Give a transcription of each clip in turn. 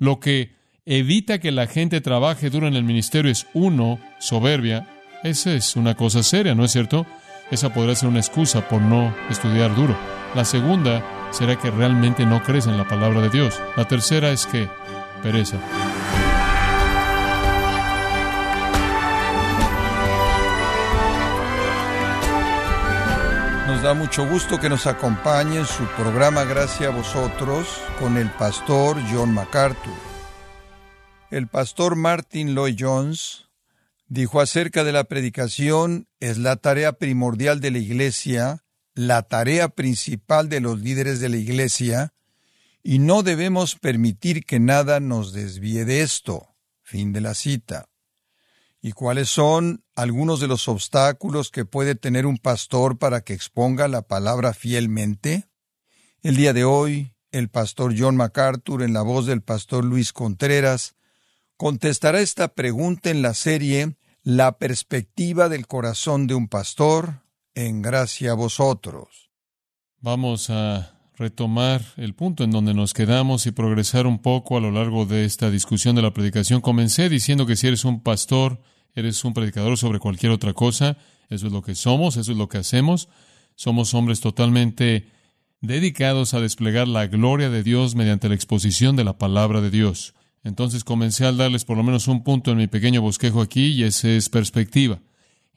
Lo que evita que la gente trabaje duro en el ministerio es uno, soberbia. Esa es una cosa seria, ¿no es cierto? Esa podrá ser una excusa por no estudiar duro. La segunda será que realmente no crees en la palabra de Dios. La tercera es que pereza. Nos da mucho gusto que nos acompañe en su programa Gracias a vosotros con el pastor John MacArthur. El pastor Martin Lloyd Jones dijo acerca de la predicación es la tarea primordial de la iglesia, la tarea principal de los líderes de la iglesia, y no debemos permitir que nada nos desvíe de esto. Fin de la cita. ¿Y cuáles son algunos de los obstáculos que puede tener un pastor para que exponga la palabra fielmente? El día de hoy, el pastor John MacArthur, en la voz del pastor Luis Contreras, contestará esta pregunta en la serie La perspectiva del corazón de un pastor, en gracia a vosotros. Vamos a retomar el punto en donde nos quedamos y progresar un poco a lo largo de esta discusión de la predicación. Comencé diciendo que si eres un pastor, eres un predicador sobre cualquier otra cosa, eso es lo que somos, eso es lo que hacemos. Somos hombres totalmente dedicados a desplegar la gloria de Dios mediante la exposición de la palabra de Dios. Entonces comencé a darles por lo menos un punto en mi pequeño bosquejo aquí y ese es perspectiva.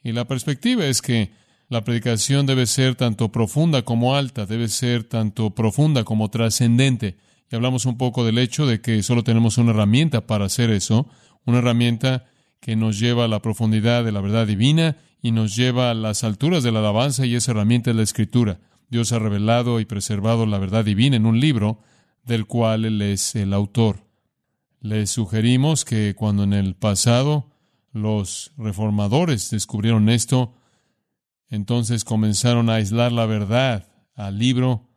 Y la perspectiva es que la predicación debe ser tanto profunda como alta, debe ser tanto profunda como trascendente. Y hablamos un poco del hecho de que solo tenemos una herramienta para hacer eso, una herramienta que nos lleva a la profundidad de la verdad divina y nos lleva a las alturas de la alabanza y esa herramienta es la escritura. Dios ha revelado y preservado la verdad divina en un libro del cual Él es el autor. Les sugerimos que cuando en el pasado los reformadores descubrieron esto, entonces comenzaron a aislar la verdad al libro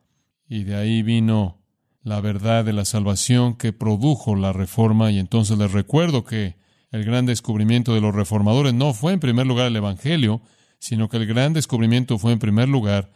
y de ahí vino la verdad de la salvación que produjo la reforma y entonces les recuerdo que el gran descubrimiento de los reformadores no fue en primer lugar el Evangelio, sino que el gran descubrimiento fue en primer lugar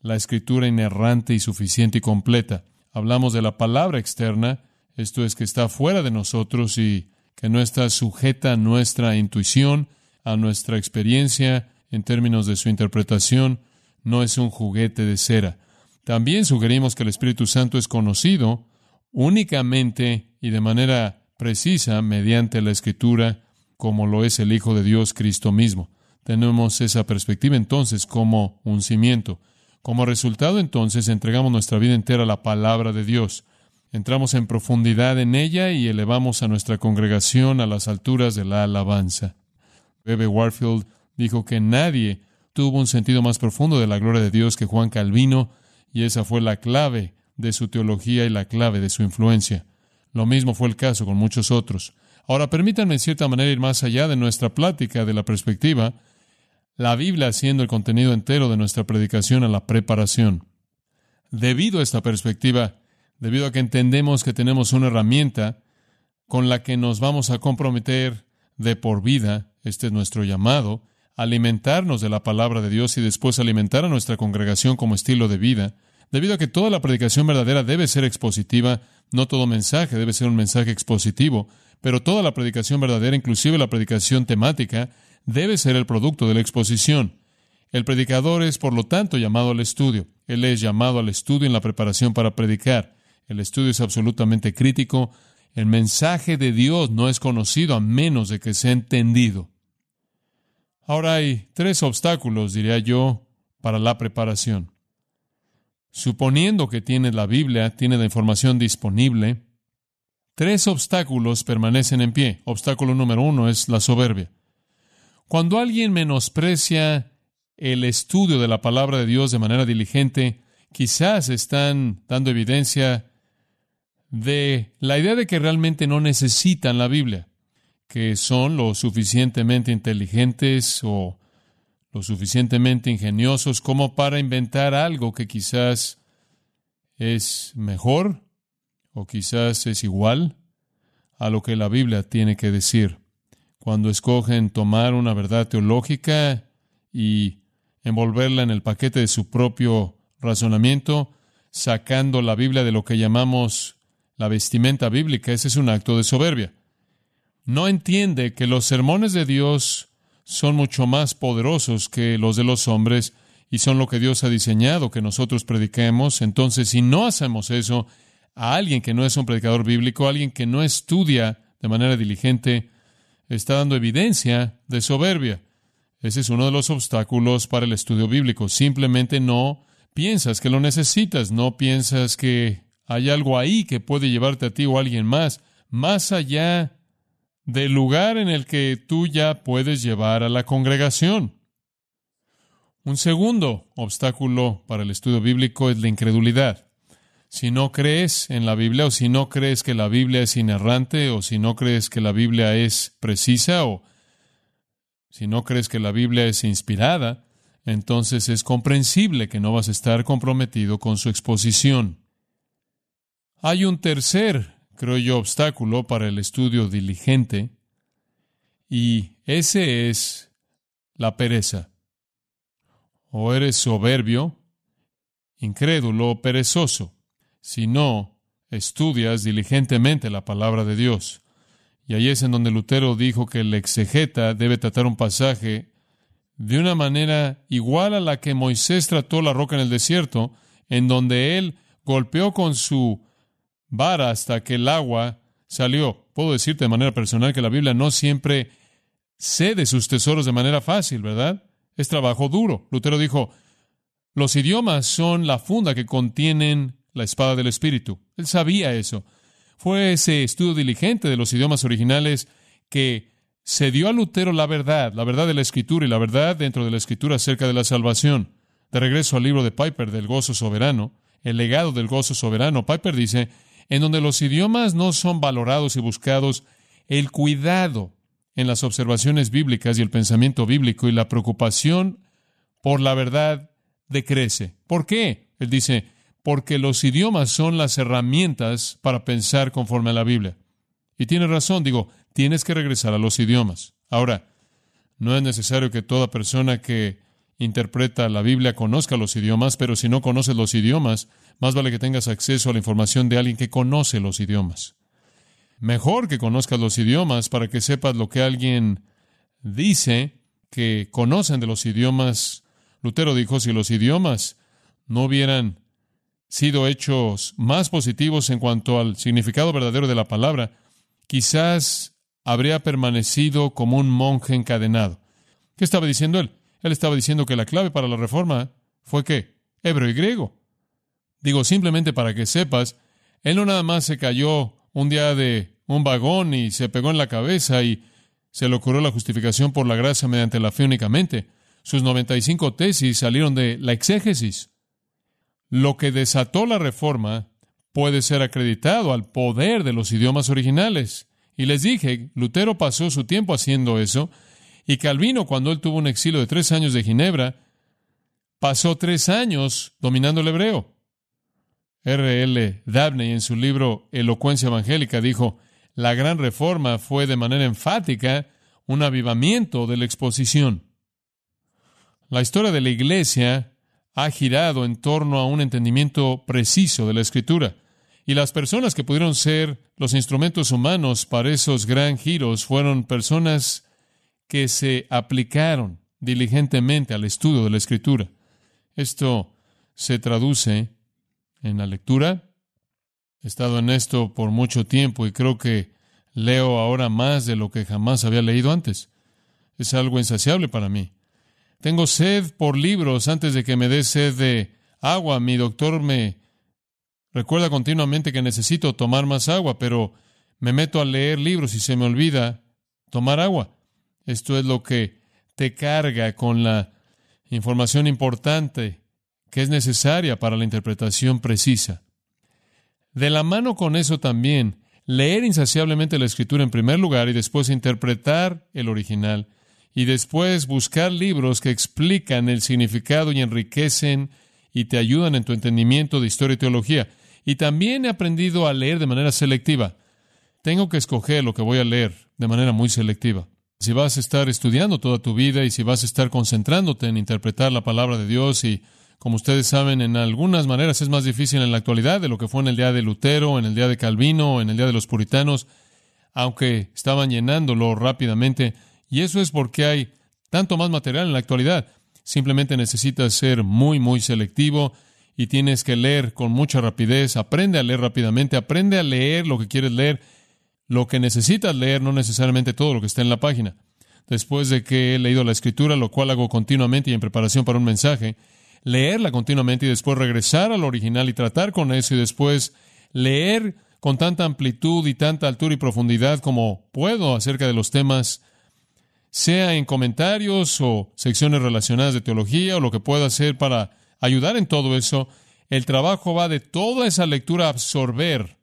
la escritura inerrante y suficiente y completa. Hablamos de la palabra externa, esto es que está fuera de nosotros y que no está sujeta a nuestra intuición, a nuestra experiencia en términos de su interpretación, no es un juguete de cera. También sugerimos que el Espíritu Santo es conocido únicamente y de manera precisa mediante la Escritura, como lo es el Hijo de Dios Cristo mismo. Tenemos esa perspectiva entonces como un cimiento. Como resultado entonces entregamos nuestra vida entera a la palabra de Dios. Entramos en profundidad en ella y elevamos a nuestra congregación a las alturas de la alabanza. Bebe Warfield dijo que nadie tuvo un sentido más profundo de la gloria de Dios que Juan Calvino, y esa fue la clave de su teología y la clave de su influencia. Lo mismo fue el caso con muchos otros. Ahora permítanme en cierta manera ir más allá de nuestra plática de la perspectiva, la Biblia siendo el contenido entero de nuestra predicación a la preparación. Debido a esta perspectiva, debido a que entendemos que tenemos una herramienta con la que nos vamos a comprometer de por vida, este es nuestro llamado, alimentarnos de la palabra de Dios y después alimentar a nuestra congregación como estilo de vida, debido a que toda la predicación verdadera debe ser expositiva, no todo mensaje debe ser un mensaje expositivo, pero toda la predicación verdadera, inclusive la predicación temática, debe ser el producto de la exposición. El predicador es, por lo tanto, llamado al estudio. Él es llamado al estudio en la preparación para predicar. El estudio es absolutamente crítico. El mensaje de Dios no es conocido a menos de que sea entendido. Ahora hay tres obstáculos, diría yo, para la preparación. Suponiendo que tiene la Biblia, tiene la información disponible, tres obstáculos permanecen en pie. Obstáculo número uno es la soberbia. Cuando alguien menosprecia el estudio de la palabra de Dios de manera diligente, quizás están dando evidencia de la idea de que realmente no necesitan la Biblia, que son lo suficientemente inteligentes o lo suficientemente ingeniosos como para inventar algo que quizás es mejor o quizás es igual a lo que la Biblia tiene que decir. Cuando escogen tomar una verdad teológica y envolverla en el paquete de su propio razonamiento, sacando la Biblia de lo que llamamos la vestimenta bíblica, ese es un acto de soberbia. No entiende que los sermones de Dios son mucho más poderosos que los de los hombres y son lo que Dios ha diseñado que nosotros prediquemos. Entonces, si no hacemos eso a alguien que no es un predicador bíblico, alguien que no estudia de manera diligente, está dando evidencia de soberbia. Ese es uno de los obstáculos para el estudio bíblico. Simplemente no piensas que lo necesitas, no piensas que hay algo ahí que puede llevarte a ti o a alguien más, más allá del lugar en el que tú ya puedes llevar a la congregación. Un segundo obstáculo para el estudio bíblico es la incredulidad. Si no crees en la Biblia o si no crees que la Biblia es inerrante o si no crees que la Biblia es precisa o si no crees que la Biblia es inspirada, entonces es comprensible que no vas a estar comprometido con su exposición. Hay un tercer, creo yo, obstáculo para el estudio diligente, y ese es la pereza. O eres soberbio, incrédulo o perezoso, si no estudias diligentemente la palabra de Dios. Y ahí es en donde Lutero dijo que el exegeta debe tratar un pasaje de una manera igual a la que Moisés trató la roca en el desierto, en donde él golpeó con su vara hasta que el agua salió. Puedo decirte de manera personal que la Biblia no siempre cede sus tesoros de manera fácil, ¿verdad? Es trabajo duro. Lutero dijo, los idiomas son la funda que contienen la espada del Espíritu. Él sabía eso. Fue ese estudio diligente de los idiomas originales que se dio a Lutero la verdad, la verdad de la Escritura y la verdad dentro de la Escritura acerca de la salvación. De regreso al libro de Piper del gozo soberano, el legado del gozo soberano, Piper dice, en donde los idiomas no son valorados y buscados, el cuidado en las observaciones bíblicas y el pensamiento bíblico y la preocupación por la verdad decrece. ¿Por qué? Él dice, porque los idiomas son las herramientas para pensar conforme a la Biblia. Y tiene razón, digo, tienes que regresar a los idiomas. Ahora, no es necesario que toda persona que interpreta la Biblia conozca los idiomas, pero si no conoces los idiomas, más vale que tengas acceso a la información de alguien que conoce los idiomas. Mejor que conozcas los idiomas para que sepas lo que alguien dice que conocen de los idiomas. Lutero dijo, si los idiomas no hubieran sido hechos más positivos en cuanto al significado verdadero de la palabra, quizás habría permanecido como un monje encadenado. ¿Qué estaba diciendo él? Él estaba diciendo que la clave para la reforma fue qué? Hebreo y griego. Digo, simplemente para que sepas, él no nada más se cayó un día de un vagón y se pegó en la cabeza y se le ocurrió la justificación por la gracia mediante la fe únicamente. Sus 95 tesis salieron de la exégesis. Lo que desató la reforma puede ser acreditado al poder de los idiomas originales. Y les dije, Lutero pasó su tiempo haciendo eso, y Calvino, cuando él tuvo un exilio de tres años de Ginebra, pasó tres años dominando el hebreo. R. L. Dabney en su libro Elocuencia Evangélica dijo, la gran reforma fue de manera enfática un avivamiento de la exposición. La historia de la Iglesia ha girado en torno a un entendimiento preciso de la Escritura, y las personas que pudieron ser los instrumentos humanos para esos gran giros fueron personas que se aplicaron diligentemente al estudio de la Escritura. Esto se traduce en la lectura. He estado en esto por mucho tiempo y creo que leo ahora más de lo que jamás había leído antes. Es algo insaciable para mí. Tengo sed por libros antes de que me dé sed de agua. Mi doctor me recuerda continuamente que necesito tomar más agua, pero me meto a leer libros y se me olvida tomar agua. Esto es lo que te carga con la información importante que es necesaria para la interpretación precisa. De la mano con eso también, leer insaciablemente la escritura en primer lugar y después interpretar el original y después buscar libros que explican el significado y enriquecen y te ayudan en tu entendimiento de historia y teología. Y también he aprendido a leer de manera selectiva. Tengo que escoger lo que voy a leer de manera muy selectiva. Si vas a estar estudiando toda tu vida y si vas a estar concentrándote en interpretar la palabra de Dios y Como ustedes saben, en algunas maneras es más difícil en la actualidad de lo que fue en el día de Lutero, en el día de Calvino, en el día de los puritanos, aunque estaban llenándolo rápidamente. Y eso es porque hay tanto más material en la actualidad. Simplemente necesitas ser muy, muy selectivo y tienes que leer con mucha rapidez. Aprende a leer rápidamente, aprende a leer lo que quieres leer, lo que necesitas leer, no necesariamente todo lo que está en la página. Después de que he leído la escritura, lo cual hago continuamente y en preparación para un mensaje, leerla continuamente y después regresar al original y tratar con eso y después leer con tanta amplitud y tanta altura y profundidad como puedo acerca de los temas, sea en comentarios o secciones relacionadas de teología o lo que pueda hacer para ayudar en todo eso, el trabajo va de toda esa lectura a absorber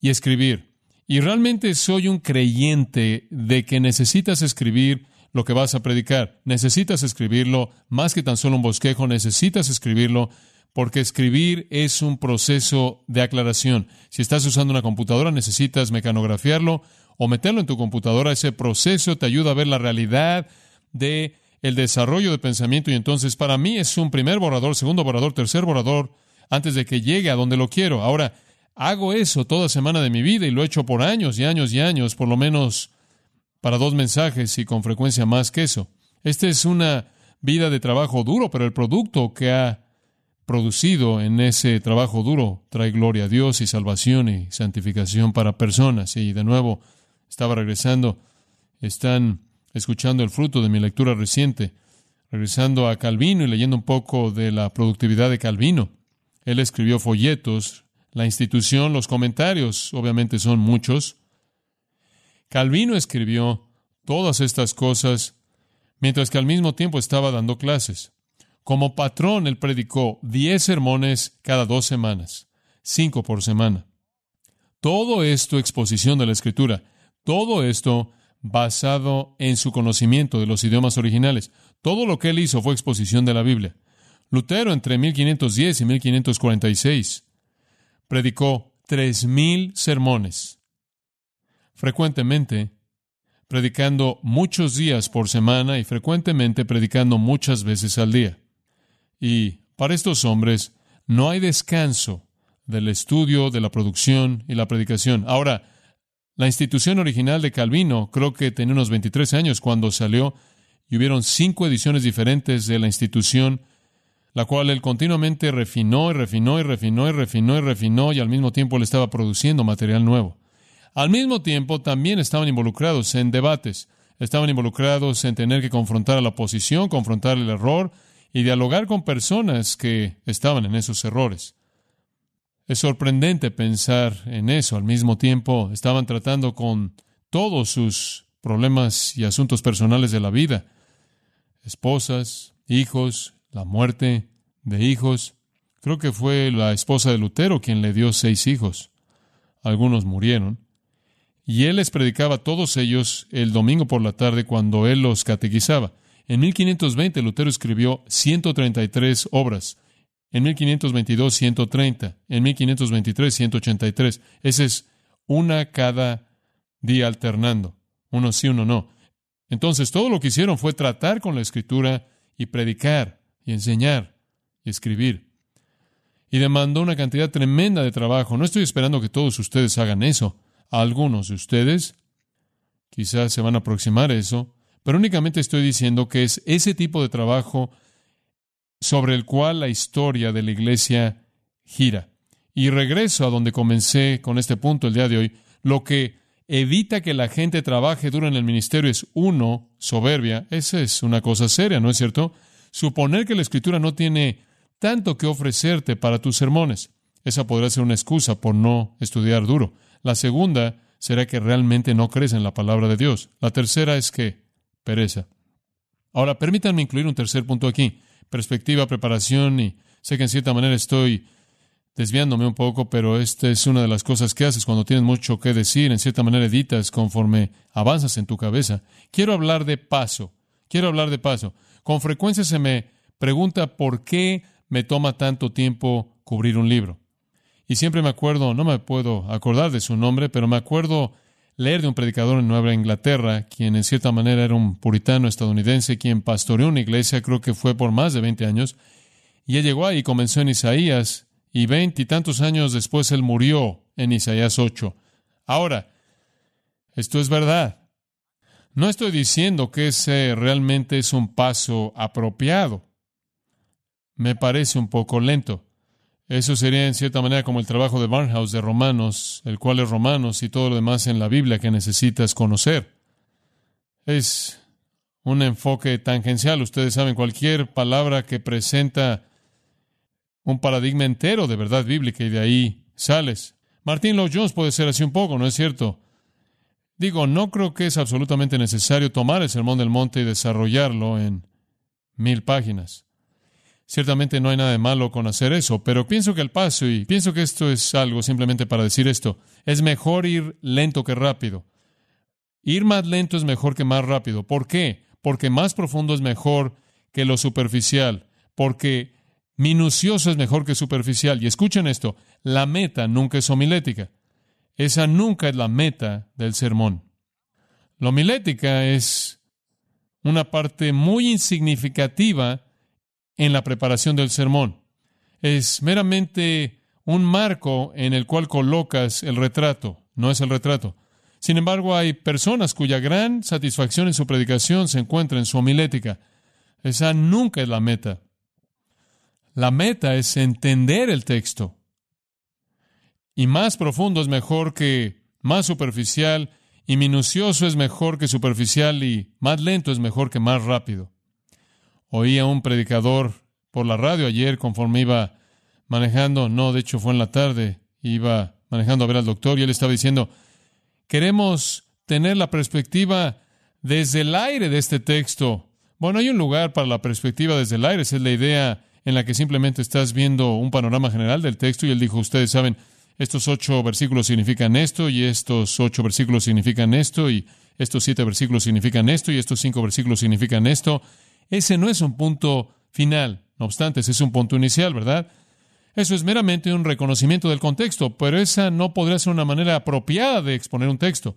y escribir. Y realmente soy un creyente de que necesitas escribir lo que vas a predicar. Necesitas escribirlo, más que tan solo un bosquejo, necesitas escribirlo, porque escribir es un proceso de aclaración. Si estás usando una computadora, necesitas mecanografiarlo o meterlo en tu computadora. Ese proceso te ayuda a ver la realidad de el desarrollo de pensamiento y entonces para mí es un primer borrador, segundo borrador, tercer borrador antes de que llegue a donde lo quiero. Ahora, hago eso toda semana de mi vida y lo he hecho por años y años y años, por lo menos para dos mensajes y con frecuencia más que eso. Esta es una vida de trabajo duro, pero el producto que ha producido en ese trabajo duro trae gloria a Dios y salvación y santificación para personas. Y de nuevo, estaba regresando, están escuchando el fruto de mi lectura reciente, regresando a Calvino y leyendo un poco de la productividad de Calvino. Él escribió folletos, la institución, los comentarios, obviamente son muchos, Calvino escribió todas estas cosas mientras que al mismo tiempo estaba dando clases. Como patrón, él predicó diez sermones cada dos semanas, cinco por semana. Todo esto exposición de la Escritura, todo esto basado en su conocimiento de los idiomas originales. Todo lo que él hizo fue exposición de la Biblia. Lutero entre 1510 y 1546 predicó tres mil sermones frecuentemente predicando muchos días por semana y frecuentemente predicando muchas veces al día. Y para estos hombres no hay descanso del estudio, de la producción y la predicación. Ahora, la institución original de Calvino creo que tenía unos 23 años cuando salió y hubieron cinco ediciones diferentes de la institución, la cual él continuamente refinó y refinó y refinó y refinó y refinó y al mismo tiempo le estaba produciendo material nuevo. Al mismo tiempo, también estaban involucrados en debates, estaban involucrados en tener que confrontar a la oposición, confrontar el error y dialogar con personas que estaban en esos errores. Es sorprendente pensar en eso. Al mismo tiempo, estaban tratando con todos sus problemas y asuntos personales de la vida. Esposas, hijos, la muerte de hijos. Creo que fue la esposa de Lutero quien le dio seis hijos. Algunos murieron. Y él les predicaba a todos ellos el domingo por la tarde cuando él los catequizaba. En 1520 Lutero escribió 133 obras. En 1522 130. En 1523 183. Esa es una cada día alternando. Uno sí, uno no. Entonces todo lo que hicieron fue tratar con la escritura y predicar y enseñar y escribir. Y demandó una cantidad tremenda de trabajo. No estoy esperando que todos ustedes hagan eso algunos de ustedes. Quizás se van a aproximar a eso, pero únicamente estoy diciendo que es ese tipo de trabajo sobre el cual la historia de la iglesia gira. Y regreso a donde comencé con este punto el día de hoy. Lo que evita que la gente trabaje duro en el ministerio es uno, soberbia. Esa es una cosa seria, ¿no es cierto? Suponer que la escritura no tiene tanto que ofrecerte para tus sermones. Esa podrá ser una excusa por no estudiar duro. La segunda será que realmente no crees en la palabra de Dios. La tercera es que pereza. Ahora, permítanme incluir un tercer punto aquí. Perspectiva, preparación, y sé que en cierta manera estoy desviándome un poco, pero esta es una de las cosas que haces cuando tienes mucho que decir. En cierta manera editas conforme avanzas en tu cabeza. Quiero hablar de paso. Quiero hablar de paso. Con frecuencia se me pregunta por qué me toma tanto tiempo cubrir un libro. Y siempre me acuerdo, no me puedo acordar de su nombre, pero me acuerdo leer de un predicador en Nueva Inglaterra, quien en cierta manera era un puritano estadounidense, quien pastoreó una iglesia, creo que fue por más de 20 años, Y él llegó ahí y comenzó en Isaías, y veintitantos años después él murió en Isaías 8. Ahora, esto es verdad. No estoy diciendo que ese realmente es un paso apropiado. Me parece un poco lento. Eso sería en cierta manera como el trabajo de Barnhouse de Romanos, el cual es Romanos y todo lo demás en la Biblia que necesitas conocer. Es un enfoque tangencial. Ustedes saben, cualquier palabra que presenta un paradigma entero de verdad bíblica y de ahí sales. Martín Lloyd Jones puede ser así un poco, ¿no es cierto? Digo, no creo que es absolutamente necesario tomar el Sermón del Monte y desarrollarlo en mil páginas. Ciertamente no hay nada de malo con hacer eso, pero pienso que el paso, y pienso que esto es algo simplemente para decir esto, es mejor ir lento que rápido. Ir más lento es mejor que más rápido. ¿Por qué? Porque más profundo es mejor que lo superficial, porque minucioso es mejor que superficial. Y escuchen esto, la meta nunca es homilética. Esa nunca es la meta del sermón. La homilética es una parte muy insignificativa en la preparación del sermón. Es meramente un marco en el cual colocas el retrato, no es el retrato. Sin embargo, hay personas cuya gran satisfacción en su predicación se encuentra en su homilética. Esa nunca es la meta. La meta es entender el texto. Y más profundo es mejor que más superficial, y minucioso es mejor que superficial, y más lento es mejor que más rápido. Oí a un predicador por la radio ayer conforme iba manejando, no, de hecho fue en la tarde, iba manejando a ver al doctor y él estaba diciendo, queremos tener la perspectiva desde el aire de este texto. Bueno, hay un lugar para la perspectiva desde el aire, esa es la idea en la que simplemente estás viendo un panorama general del texto y él dijo, ustedes saben, estos ocho versículos significan esto y estos ocho versículos significan esto y estos siete versículos significan esto y estos cinco versículos significan esto. Ese no es un punto final, no obstante, ese es un punto inicial, ¿verdad? Eso es meramente un reconocimiento del contexto, pero esa no podría ser una manera apropiada de exponer un texto.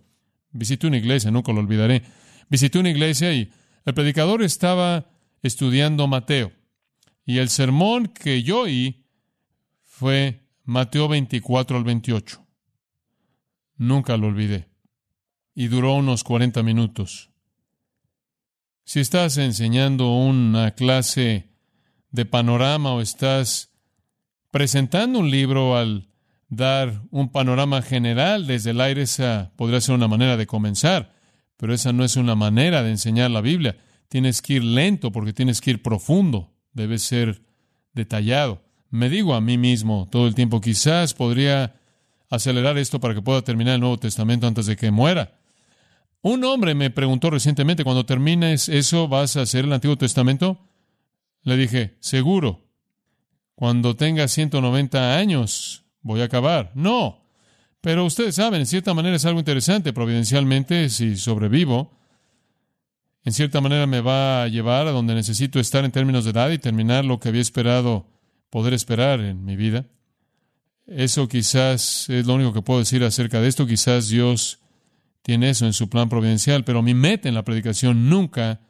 Visité una iglesia, nunca lo olvidaré. Visité una iglesia y el predicador estaba estudiando Mateo. Y el sermón que yo oí fue Mateo 24 al 28. Nunca lo olvidé. Y duró unos 40 minutos. Si estás enseñando una clase de panorama o estás presentando un libro al dar un panorama general desde el aire, esa podría ser una manera de comenzar, pero esa no es una manera de enseñar la Biblia. Tienes que ir lento porque tienes que ir profundo debe ser detallado. Me digo a mí mismo todo el tiempo, quizás podría acelerar esto para que pueda terminar el Nuevo Testamento antes de que muera. Un hombre me preguntó recientemente, cuando termines eso, ¿vas a hacer el Antiguo Testamento? Le dije, seguro. Cuando tenga 190 años, voy a acabar. No. Pero ustedes saben, en cierta manera es algo interesante, providencialmente, si sobrevivo, en cierta manera me va a llevar a donde necesito estar en términos de edad y terminar lo que había esperado poder esperar en mi vida. Eso quizás es lo único que puedo decir acerca de esto. Quizás Dios tiene eso en su plan providencial, pero mi meta en la predicación nunca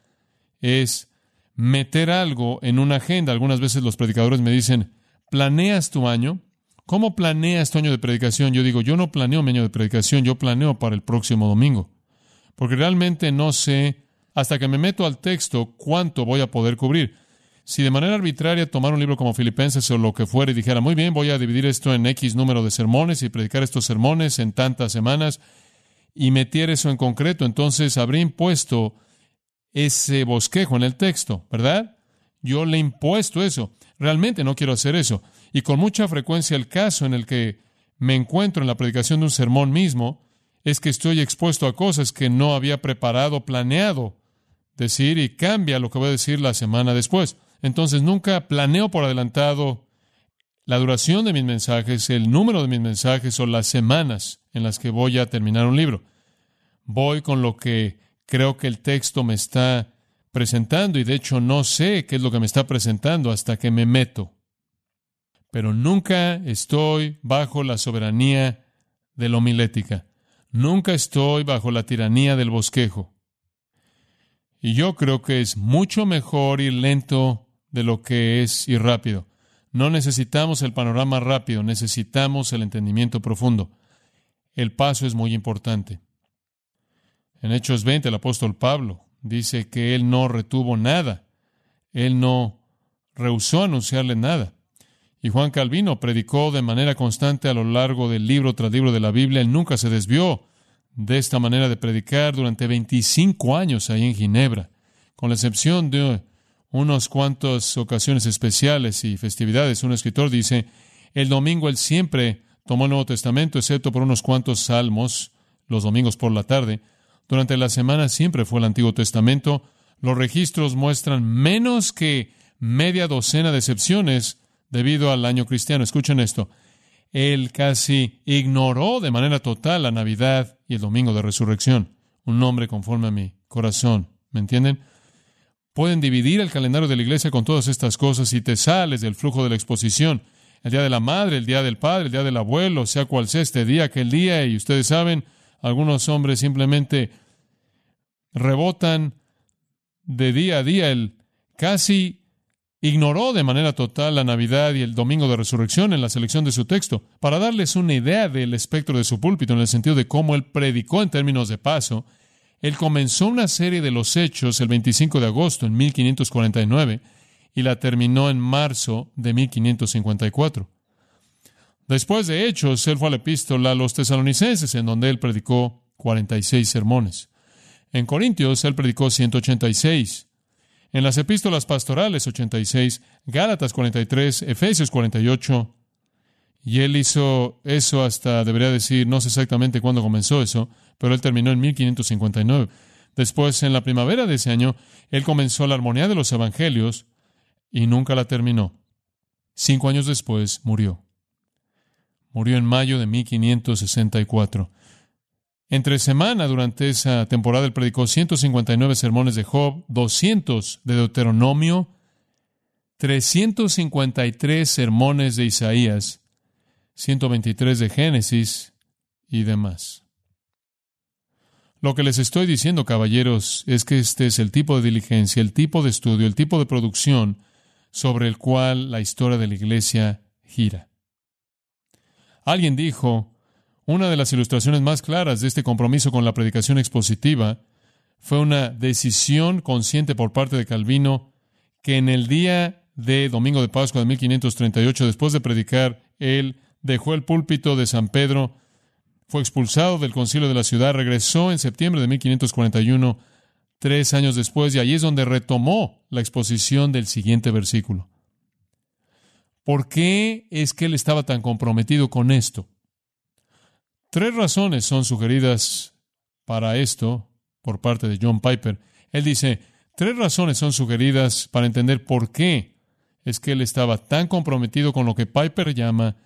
es meter algo en una agenda. Algunas veces los predicadores me dicen, ¿planeas tu año? ¿Cómo planeas tu año de predicación? Yo digo, yo no planeo mi año de predicación, yo planeo para el próximo domingo. Porque realmente no sé hasta que me meto al texto cuánto voy a poder cubrir. Si de manera arbitraria tomar un libro como Filipenses o lo que fuera y dijera, muy bien, voy a dividir esto en X número de sermones y predicar estos sermones en tantas semanas y meter eso en concreto, entonces habría impuesto ese bosquejo en el texto, ¿verdad? Yo le he impuesto eso. Realmente no quiero hacer eso. Y con mucha frecuencia el caso en el que me encuentro en la predicación de un sermón mismo es que estoy expuesto a cosas que no había preparado, planeado decir y cambia lo que voy a decir la semana después. Entonces nunca planeo por adelantado la duración de mis mensajes, el número de mis mensajes o las semanas en las que voy a terminar un libro. Voy con lo que creo que el texto me está presentando y de hecho no sé qué es lo que me está presentando hasta que me meto. Pero nunca estoy bajo la soberanía de la homilética. Nunca estoy bajo la tiranía del bosquejo. Y yo creo que es mucho mejor ir lento de lo que es ir rápido. No necesitamos el panorama rápido, necesitamos el entendimiento profundo. El paso es muy importante. En Hechos 20, el apóstol Pablo dice que él no retuvo nada, él no rehusó anunciarle nada. Y Juan Calvino predicó de manera constante a lo largo del libro tras libro de la Biblia, él nunca se desvió de esta manera de predicar durante 25 años ahí en Ginebra, con la excepción de unas cuantas ocasiones especiales y festividades. Un escritor dice, el domingo él siempre tomó el Nuevo Testamento, excepto por unos cuantos salmos, los domingos por la tarde. Durante la semana siempre fue el Antiguo Testamento. Los registros muestran menos que media docena de excepciones debido al año cristiano. Escuchen esto. Él casi ignoró de manera total la Navidad y el Domingo de Resurrección. Un nombre conforme a mi corazón. ¿Me entienden? Pueden dividir el calendario de la iglesia con todas estas cosas y te sales del flujo de la exposición. El día de la madre, el día del padre, el día del abuelo, sea cual sea este día, aquel día, y ustedes saben, algunos hombres simplemente rebotan de día a día. El casi ignoró de manera total la Navidad y el Domingo de Resurrección en la selección de su texto. Para darles una idea del espectro de su púlpito, en el sentido de cómo él predicó en términos de paso, él comenzó una serie de los hechos el 25 de agosto en 1549 y la terminó en marzo de 1554. Después de hechos, él fue a la epístola a los tesalonicenses, en donde él predicó 46 sermones. En Corintios, él predicó 186. En las epístolas pastorales, 86. Gálatas, 43. Efesios, 48. Y él hizo eso hasta, debería decir, no sé exactamente cuándo comenzó eso, pero él terminó en 1559. Después, en la primavera de ese año, él comenzó la armonía de los evangelios y nunca la terminó. Cinco años después murió. Murió en mayo de 1564. Entre semana, durante esa temporada, él predicó 159 sermones de Job, 200 de Deuteronomio, 353 sermones de Isaías, 123 de Génesis y demás. Lo que les estoy diciendo, caballeros, es que este es el tipo de diligencia, el tipo de estudio, el tipo de producción sobre el cual la historia de la Iglesia gira. Alguien dijo, una de las ilustraciones más claras de este compromiso con la predicación expositiva fue una decisión consciente por parte de Calvino que en el día de Domingo de Pascua de 1538, después de predicar, él dejó el púlpito de San Pedro fue expulsado del concilio de la ciudad, regresó en septiembre de 1541, tres años después, y allí es donde retomó la exposición del siguiente versículo. ¿Por qué es que él estaba tan comprometido con esto? Tres razones son sugeridas para esto por parte de John Piper. Él dice, tres razones son sugeridas para entender por qué es que él estaba tan comprometido con lo que Piper llama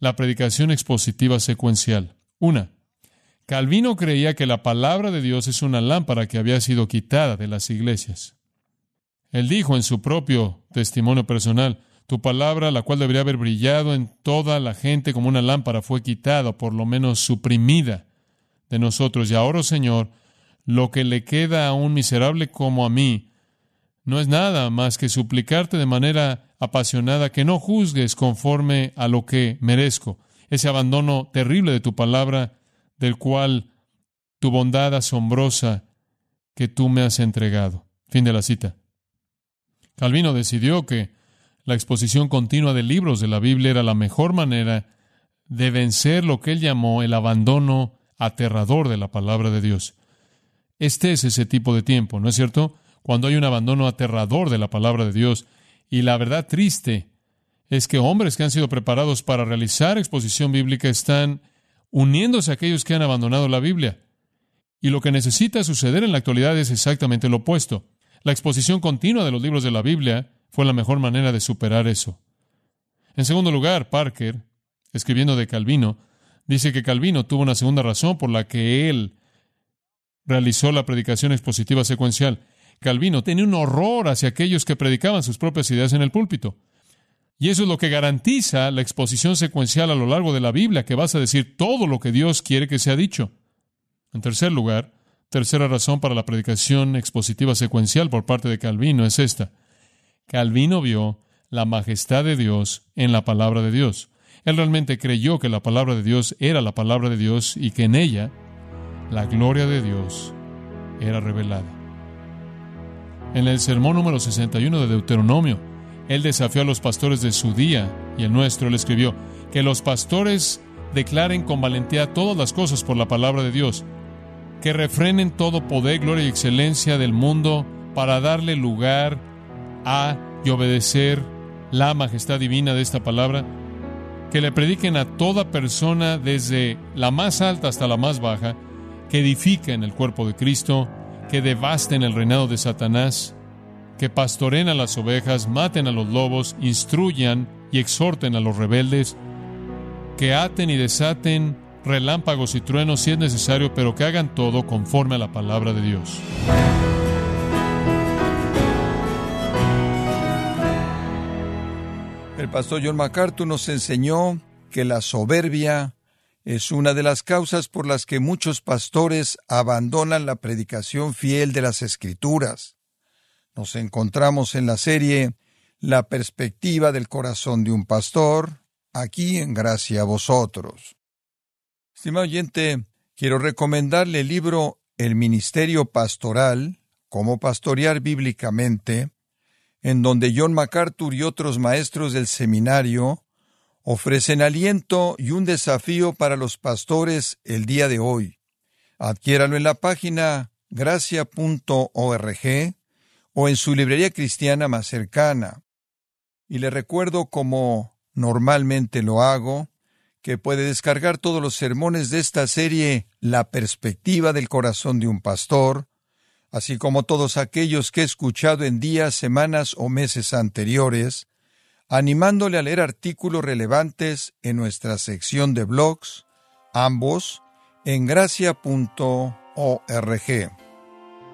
la predicación expositiva secuencial. Una, Calvino creía que la palabra de Dios es una lámpara que había sido quitada de las iglesias. Él dijo en su propio testimonio personal, tu palabra, la cual debería haber brillado en toda la gente como una lámpara, fue quitada, por lo menos suprimida de nosotros. Y ahora, Señor, lo que le queda a un miserable como a mí no es nada más que suplicarte de manera apasionada que no juzgues conforme a lo que merezco, ese abandono terrible de tu palabra, del cual tu bondad asombrosa que tú me has entregado. Fin de la cita. Calvino decidió que la exposición continua de libros de la Biblia era la mejor manera de vencer lo que él llamó el abandono aterrador de la palabra de Dios. Este es ese tipo de tiempo, ¿no es cierto? Cuando hay un abandono aterrador de la palabra de Dios. Y la verdad triste es que hombres que han sido preparados para realizar exposición bíblica están uniéndose a aquellos que han abandonado la Biblia. Y lo que necesita suceder en la actualidad es exactamente lo opuesto. La exposición continua de los libros de la Biblia fue la mejor manera de superar eso. En segundo lugar, Parker, escribiendo de Calvino, dice que Calvino tuvo una segunda razón por la que él realizó la predicación expositiva secuencial. Calvino tenía un horror hacia aquellos que predicaban sus propias ideas en el púlpito. Y eso es lo que garantiza la exposición secuencial a lo largo de la Biblia, que vas a decir todo lo que Dios quiere que sea dicho. En tercer lugar, tercera razón para la predicación expositiva secuencial por parte de Calvino es esta. Calvino vio la majestad de Dios en la palabra de Dios. Él realmente creyó que la palabra de Dios era la palabra de Dios y que en ella la gloria de Dios era revelada. En el sermón número 61 de Deuteronomio, él desafió a los pastores de su día y el nuestro. Él escribió que los pastores declaren con valentía todas las cosas por la palabra de Dios, que refrenen todo poder, gloria y excelencia del mundo para darle lugar a y obedecer la majestad divina de esta palabra, que le prediquen a toda persona desde la más alta hasta la más baja, que edifiquen el cuerpo de Cristo, que devasten el reinado de Satanás, que pastoren a las ovejas, maten a los lobos, instruyan y exhorten a los rebeldes, que aten y desaten relámpagos y truenos si es necesario, pero que hagan todo conforme a la palabra de Dios. El pastor John MacArthur nos enseñó que la soberbia es una de las causas por las que muchos pastores abandonan la predicación fiel de las Escrituras. Nos encontramos en la serie La perspectiva del corazón de un pastor, aquí en Gracia a vosotros. Estimado oyente, quiero recomendarle el libro El Ministerio Pastoral, cómo pastorear bíblicamente, en donde John MacArthur y otros maestros del seminario ofrecen aliento y un desafío para los pastores el día de hoy. Adquiéralo en la página gracia.org o en su librería cristiana más cercana. Y le recuerdo como normalmente lo hago, que puede descargar todos los sermones de esta serie La perspectiva del corazón de un pastor, así como todos aquellos que he escuchado en días, semanas o meses anteriores, animándole a leer artículos relevantes en nuestra sección de blogs, ambos en gracia.org.